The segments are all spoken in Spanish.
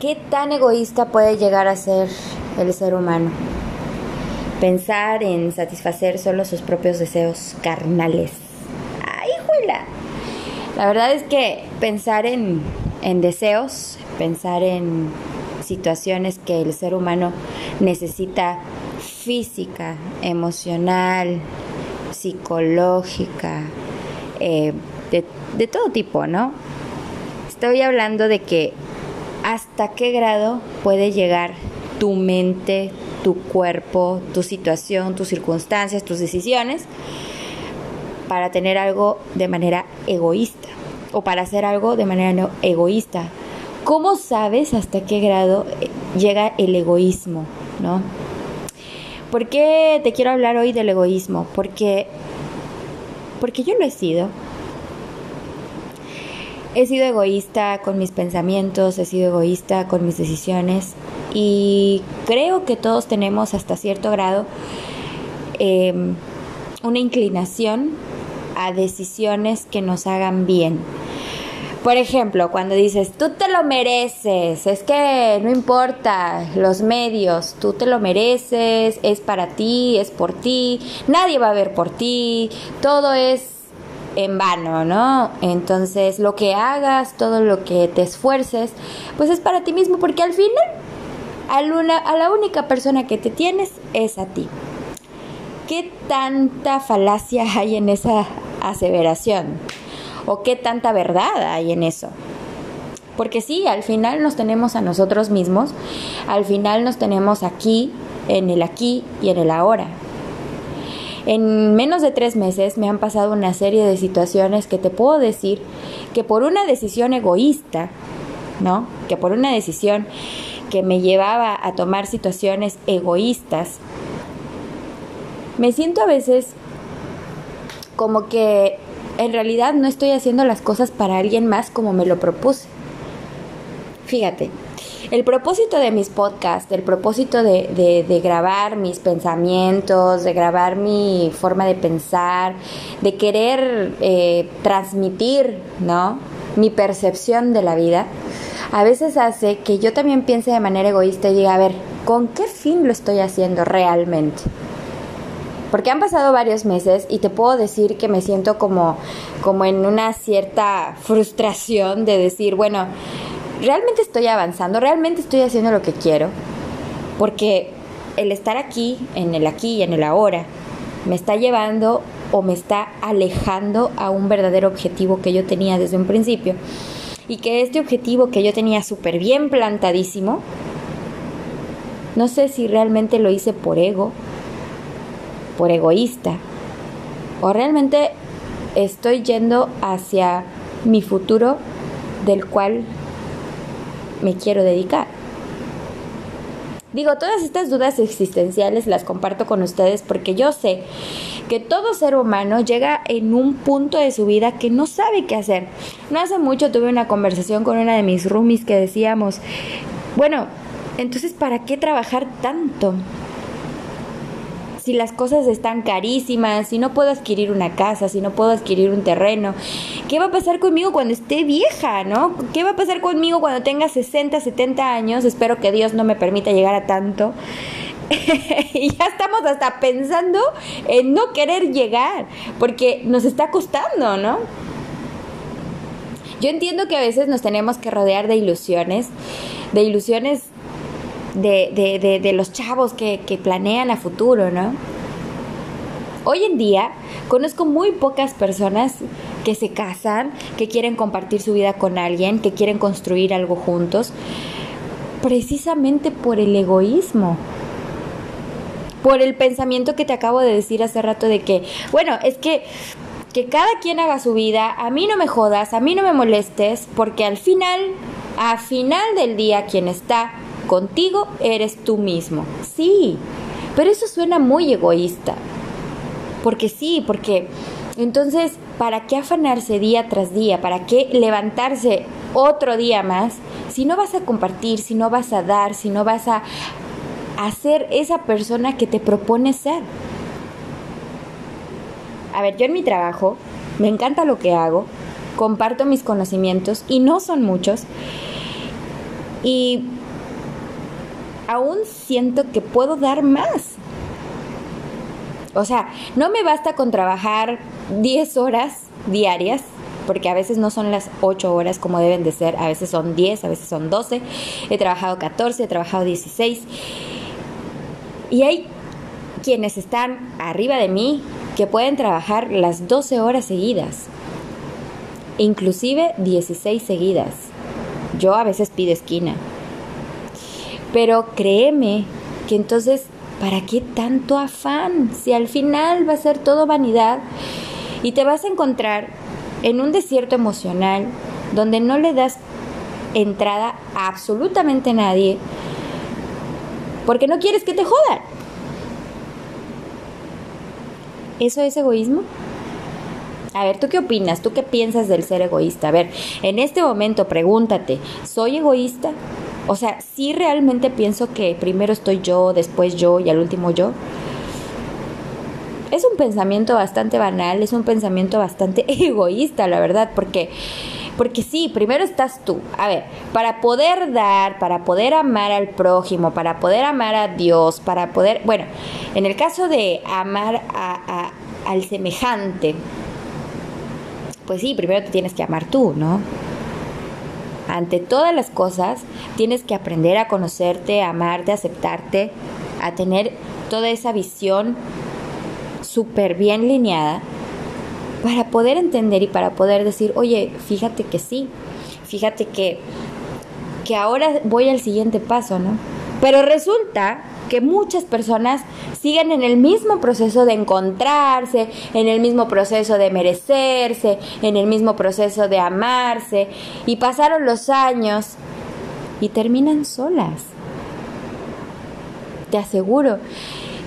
¿Qué tan egoísta puede llegar a ser el ser humano? Pensar en satisfacer solo sus propios deseos carnales. ¡Ay, juela! La verdad es que pensar en, en deseos, pensar en situaciones que el ser humano necesita física, emocional, psicológica, eh, de, de todo tipo, ¿no? Estoy hablando de que hasta qué grado puede llegar tu mente, tu cuerpo, tu situación, tus circunstancias, tus decisiones para tener algo de manera egoísta o para hacer algo de manera egoísta. ¿Cómo sabes hasta qué grado eh, llega el egoísmo, no? ¿Por qué te quiero hablar hoy del egoísmo? Porque porque yo lo he sido. He sido egoísta con mis pensamientos, he sido egoísta con mis decisiones y creo que todos tenemos hasta cierto grado em, una inclinación a decisiones que nos hagan bien. Por ejemplo, cuando dices, tú te lo mereces, es que no importa los medios, tú te lo mereces, es para ti, es por ti, nadie va a ver por ti, todo es en vano, ¿no? Entonces, lo que hagas, todo lo que te esfuerces, pues es para ti mismo, porque al final, a, a la única persona que te tienes es a ti. ¿Qué tanta falacia hay en esa aseveración? ¿O qué tanta verdad hay en eso? Porque sí, al final nos tenemos a nosotros mismos, al final nos tenemos aquí, en el aquí y en el ahora. En menos de tres meses me han pasado una serie de situaciones que te puedo decir que por una decisión egoísta, ¿no? Que por una decisión que me llevaba a tomar situaciones egoístas, me siento a veces como que en realidad no estoy haciendo las cosas para alguien más como me lo propuse. Fíjate, el propósito de mis podcasts, el propósito de, grabar mis pensamientos, de grabar mi forma de pensar, de querer eh, transmitir, ¿no? Mi percepción de la vida, a veces hace que yo también piense de manera egoísta y diga, a ver, ¿con qué fin lo estoy haciendo realmente? Porque han pasado varios meses y te puedo decir que me siento como, como en una cierta frustración de decir, bueno, realmente estoy avanzando, realmente estoy haciendo lo que quiero, porque el estar aquí, en el aquí y en el ahora, me está llevando o me está alejando a un verdadero objetivo que yo tenía desde un principio. Y que este objetivo que yo tenía súper bien plantadísimo, no sé si realmente lo hice por ego, por egoísta, o realmente estoy yendo hacia mi futuro del cual me quiero dedicar. Digo, todas estas dudas existenciales las comparto con ustedes porque yo sé que todo ser humano llega en un punto de su vida que no sabe qué hacer. No hace mucho tuve una conversación con una de mis roomies que decíamos, bueno, entonces ¿para qué trabajar tanto? Si las cosas están carísimas, si no puedo adquirir una casa, si no puedo adquirir un terreno, ¿qué va a pasar conmigo cuando esté vieja, no? ¿Qué va a pasar conmigo cuando tenga 60, 70 años? Espero que Dios no me permita llegar a tanto. y ya estamos hasta pensando en no querer llegar, porque nos está costando, ¿no? Yo entiendo que a veces nos tenemos que rodear de ilusiones, de ilusiones de, de, de, los chavos que, que planean a futuro, ¿no? Hoy en día conozco muy pocas personas que se casan, que quieren compartir su vida con alguien, que quieren construir algo juntos, precisamente por el egoísmo, por el pensamiento que te acabo de decir hace rato de que, bueno, es que que cada quien haga su vida, a mí no me jodas, a mí no me molestes, porque al final, a final del día quien está contigo eres tú mismo. Sí, pero eso suena muy egoísta. Porque sí, porque entonces, ¿para qué afanarse día tras día? ¿Para qué levantarse otro día más si no vas a compartir, si no vas a dar, si no vas a hacer esa persona que te propone ser? A ver, yo en mi trabajo me encanta lo que hago, comparto mis conocimientos y no son muchos. Y aún siento que puedo dar más. O sea, no me basta con trabajar 10 horas diarias, porque a veces no son las 8 horas como deben de ser, a veces son 10, a veces son 12, he trabajado 14, he trabajado 16. Y hay quienes están arriba de mí que pueden trabajar las 12 horas seguidas, inclusive 16 seguidas. Yo a veces pido esquina. Pero créeme que entonces, ¿para qué tanto afán? Si al final va a ser todo vanidad y te vas a encontrar en un desierto emocional donde no le das entrada a absolutamente nadie porque no quieres que te jodan. ¿Eso es egoísmo? A ver, ¿tú qué opinas? ¿Tú qué piensas del ser egoísta? A ver, en este momento pregúntate, ¿soy egoísta? O sea, ¿sí realmente pienso que primero estoy yo, después yo y al último yo? Es un pensamiento bastante banal, es un pensamiento bastante egoísta, la verdad, porque porque sí, primero estás tú. A ver, para poder dar, para poder amar al prójimo, para poder amar a Dios, para poder, bueno, en el caso de amar a, al semejante, pues sí, primero te tienes que amar tú, ¿no? Ante todas las cosas, tienes que aprender a conocerte, a amarte, a aceptarte, a tener toda esa visión súper bien lineada para poder entender y para poder decir, oye, fíjate que sí, fíjate que, que ahora voy al siguiente paso, ¿no? Pero resulta que muchas personas siguen en el mismo proceso de encontrarse, en el mismo proceso de merecerse, en el mismo proceso de amarse, y pasaron los años y terminan solas. Te aseguro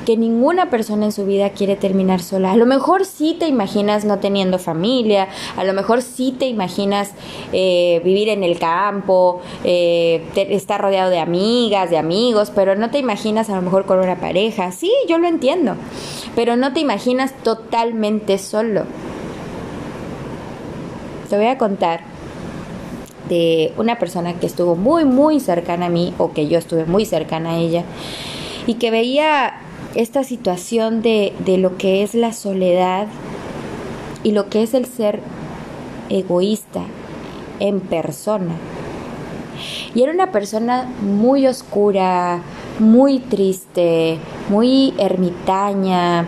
que ninguna persona en su vida quiere terminar sola. A lo mejor sí te imaginas no teniendo familia, a lo mejor sí te imaginas eh, vivir en el campo, eh, estar rodeado de amigas, de amigos, pero no te imaginas a lo mejor con una pareja. Sí, yo lo entiendo, pero no te imaginas totalmente solo. Te voy a contar de una persona que estuvo muy, muy cercana a mí, o que yo estuve muy cercana a ella, y que veía esta situación de, de lo que es la soledad y lo que es el ser egoísta en persona. Y era una persona muy oscura, muy triste, muy ermitaña,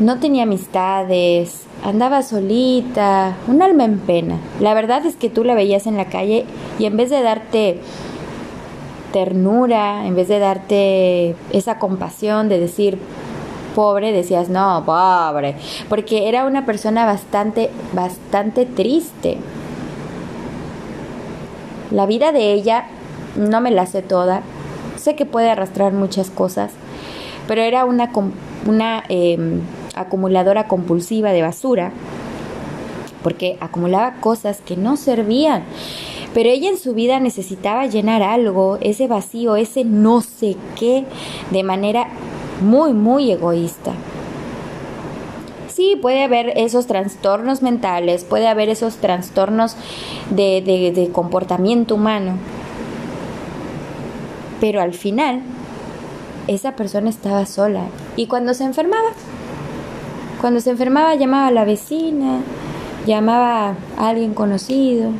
no tenía amistades, andaba solita, un alma en pena. La verdad es que tú la veías en la calle y en vez de darte ternura, en vez de darte esa compasión de decir pobre, decías no, pobre, porque era una persona bastante, bastante triste. La vida de ella no me la sé toda, sé que puede arrastrar muchas cosas, pero era una, una em, acumuladora compulsiva de basura, porque acumulaba cosas que no servían pero ella en su vida necesitaba llenar algo, ese vacío, ese no sé qué, de manera muy, muy egoísta. Sí, puede haber esos trastornos mentales, puede haber esos trastornos de, comportamiento humano, pero al final esa persona estaba sola y cuando se enfermaba, cuando se enfermaba llamaba a la vecina, llamaba a alguien conocido,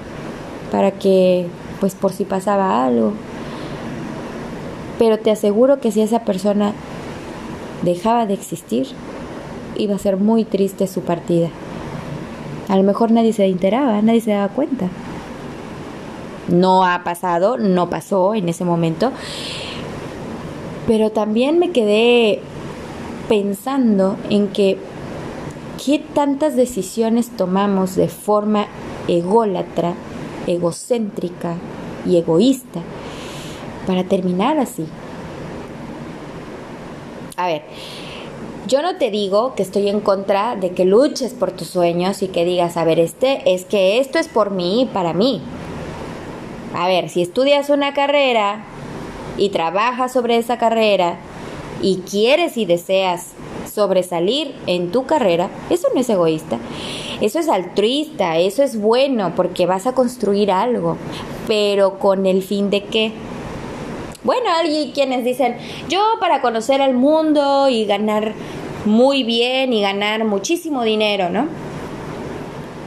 para que, pues por si pasaba algo. Pero te aseguro que si esa persona dejaba de existir, iba a ser muy triste su partida. A lo mejor nadie se enteraba, nadie se daba cuenta. No ha pasado, no pasó en ese momento. Pero también me quedé pensando en que qué tantas decisiones tomamos de forma ególatra egocéntrica y egoísta para terminar así. A ver, yo no te digo que estoy en contra de que luches por tus sueños y que digas, a ver, este es que esto es por mí y para mí. A ver, si estudias una carrera y trabajas sobre esa carrera y quieres y deseas sobresalir en tu carrera, eso no es egoísta. Eso es altruista, eso es bueno porque vas a construir algo, pero con el fin de qué? Bueno, hay quienes dicen, yo para conocer al mundo y ganar muy bien y ganar muchísimo dinero, ¿no?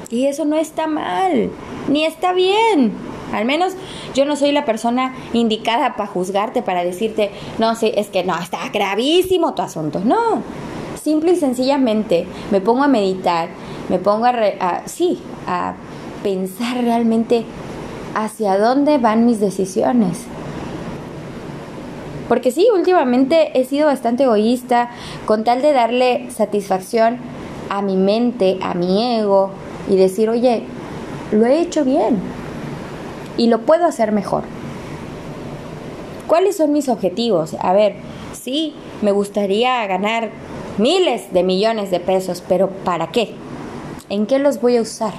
Y eso no está mal, ni está bien. Al menos yo no soy la persona indicada para juzgarte, para decirte, no, sí, es que no, está gravísimo tu asunto. No, simple y sencillamente me pongo a meditar, me pongo a, sí, a pensar realmente hacia dónde van mis decisiones. Porque sí, últimamente he sido bastante egoísta con tal de darle satisfacción a mi mente, a mi ego y decir, oye, lo he hecho bien y lo puedo hacer mejor. ¿Cuáles son mis objetivos? A ver, sí, me gustaría ganar miles de millones de pesos, pero ¿para qué? ¿En qué los voy a usar?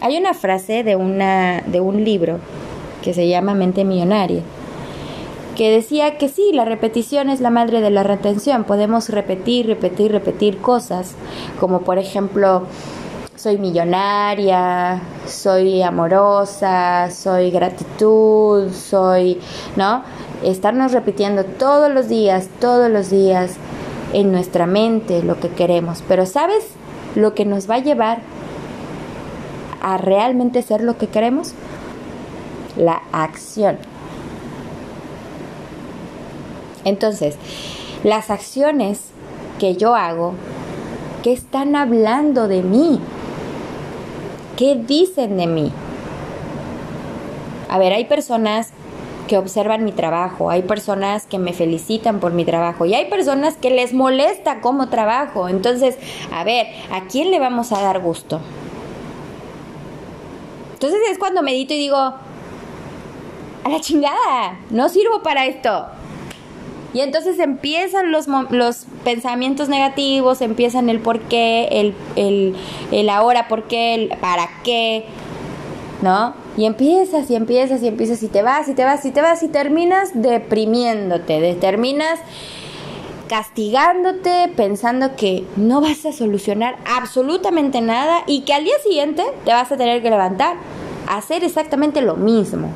Hay una frase de, una, de un libro que se llama Mente Millonaria que decía que sí, la repetición es la madre de la retención. Podemos repetir, repetir, repetir cosas, como por ejemplo, soy millonaria, soy amorosa, soy gratitud, soy, ¿no? Estarnos repitiendo todos los días, todos los días en nuestra mente lo que queremos. Pero ¿sabes lo que nos va a llevar a realmente ser lo que queremos? La acción. Entonces, las acciones que yo hago, ¿qué están hablando de mí? ¿Qué dicen de mí? A ver, hay personas que observan mi trabajo, hay personas que me felicitan por mi trabajo y hay personas que les molesta cómo trabajo. Entonces, a ver, ¿a quién le vamos a dar gusto? Entonces es cuando medito y digo, a la chingada, no sirvo para esto. Y entonces empiezan los, los pensamientos negativos, empiezan el por qué, el, el, el ahora por qué, el para qué, ¿no? Y empiezas y empiezas y empiezas y te vas y te vas y te vas y terminas deprimiéndote, terminas castigándote, pensando que no vas a solucionar absolutamente nada y que al día siguiente te vas a tener que levantar a hacer exactamente lo mismo.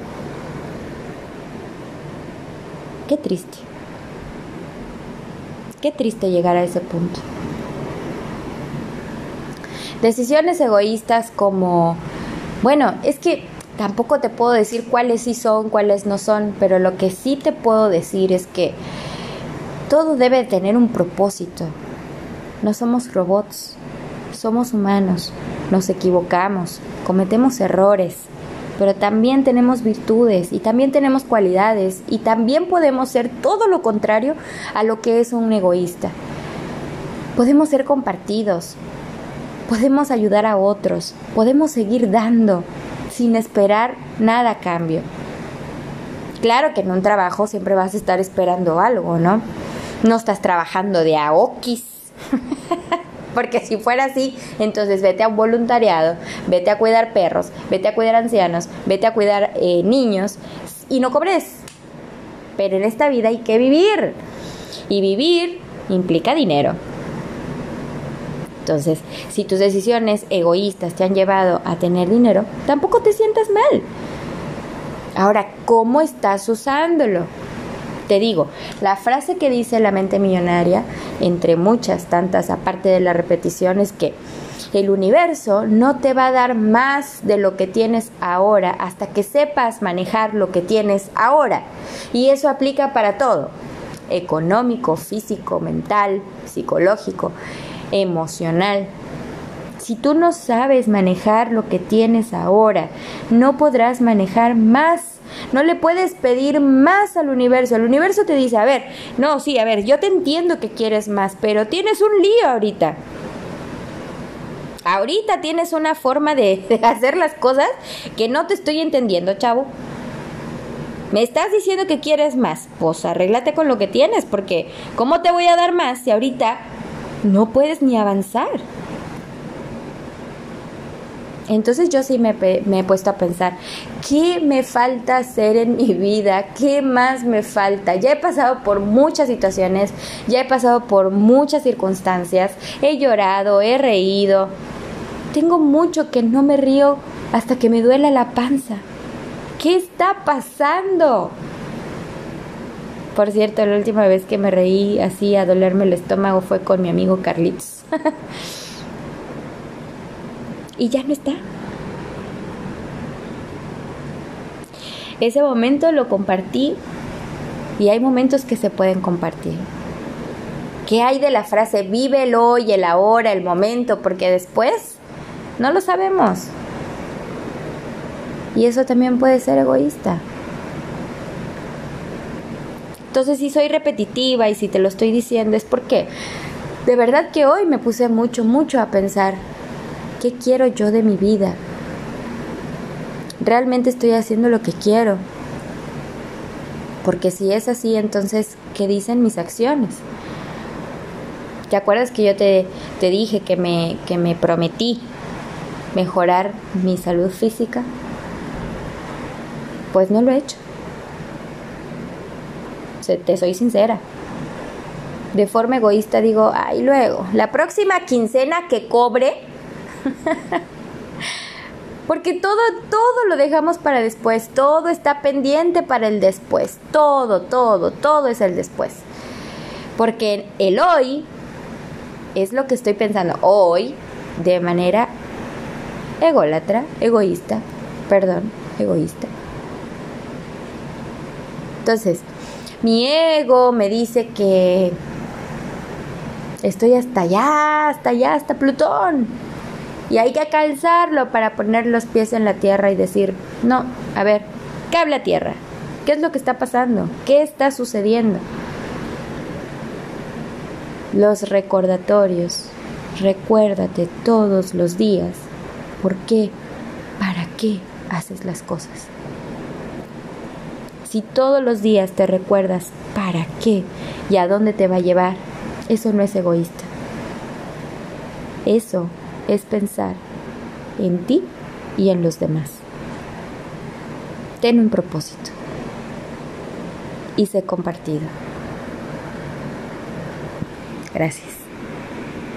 Qué triste. Qué triste llegar a ese punto. Decisiones egoístas como, bueno, es que tampoco te puedo decir cuáles sí son, cuáles no son, pero lo que sí te puedo decir es que todo debe tener un propósito. No somos robots, somos humanos, nos equivocamos, cometemos errores, pero también tenemos virtudes y también tenemos cualidades y también podemos ser todo lo contrario a lo que es un egoísta. Podemos ser compartidos, podemos ayudar a otros, podemos seguir dando sin esperar nada a cambio. Claro que en un trabajo siempre vas a estar esperando algo, ¿no? No estás trabajando de aokis. Porque si fuera así, entonces vete a un voluntariado, vete a cuidar perros, vete a cuidar ancianos, vete a cuidar eh, niños y no cobres. Pero en esta vida hay que vivir. Y vivir implica dinero. Entonces, si tus decisiones egoístas te han llevado a tener dinero, tampoco te sientas mal. Ahora, ¿cómo estás usándolo? Te digo, la frase que dice la mente millonaria, entre muchas tantas, aparte de la repetición, es que el universo no te va a dar más de lo que tienes ahora hasta que sepas manejar lo que tienes ahora. Y eso aplica para todo, económico, físico, mental, psicológico, emocional. Si tú no sabes manejar lo que tienes ahora, no podrás manejar más no le puedes pedir más al universo. El universo te dice, a ver, no, sí, a ver, yo te entiendo que quieres más, pero tienes un lío ahorita. Ahorita tienes una forma de, hacer las cosas que no te estoy entendiendo, chavo. Me estás diciendo que quieres más. Pues arréglate con lo que tienes, porque ¿cómo te voy a dar más si ahorita no puedes ni avanzar? Entonces yo sí me, me, he puesto a pensar, ¿qué me falta hacer en mi vida? ¿Qué más me falta? Ya he pasado por muchas situaciones, ya he pasado por muchas circunstancias, he llorado, he reído. Tengo mucho que no me río hasta que me duela la panza. ¿Qué está pasando? Por cierto, la última vez que me reí así a dolerme el estómago fue con mi amigo Carlitos. y ya no está. Ese momento lo compartí y hay momentos que se pueden compartir. ¿Qué hay de la frase vive el hoy, el ahora, el momento? Porque después no lo sabemos. Y eso también puede ser egoísta. Entonces, si soy repetitiva y si te lo estoy diciendo es porque de verdad que hoy me puse mucho, mucho a pensar ¿Qué quiero yo de mi vida? ¿Realmente estoy haciendo lo que quiero? Porque si es así, entonces, ¿qué dicen mis acciones? ¿Te acuerdas que yo te, te dije que me, que me prometí mejorar mi salud física? Pues no lo he hecho. Te soy sincera. De forma egoísta digo, ay, luego, la próxima quincena que cobre, Porque todo, todo lo dejamos para después, todo está pendiente para el después, todo, todo, todo es el después. Porque el hoy es lo que estoy pensando hoy de manera ególatra, egoísta, perdón, egoísta. Entonces, mi ego me dice que estoy hasta allá, hasta allá, hasta Plutón y hay que calzarlo para poner los pies en la tierra y decir, no, a ver, ¿qué habla tierra? ¿Qué es lo que está pasando? ¿Qué está sucediendo? Los recordatorios. Recuérdate todos los días por qué, para qué haces las cosas. Si todos los días te recuerdas para qué y a dónde te va a llevar, eso no es egoísta. Eso es pensar en ti y en los demás. Ten un propósito y sé compartido. Gracias.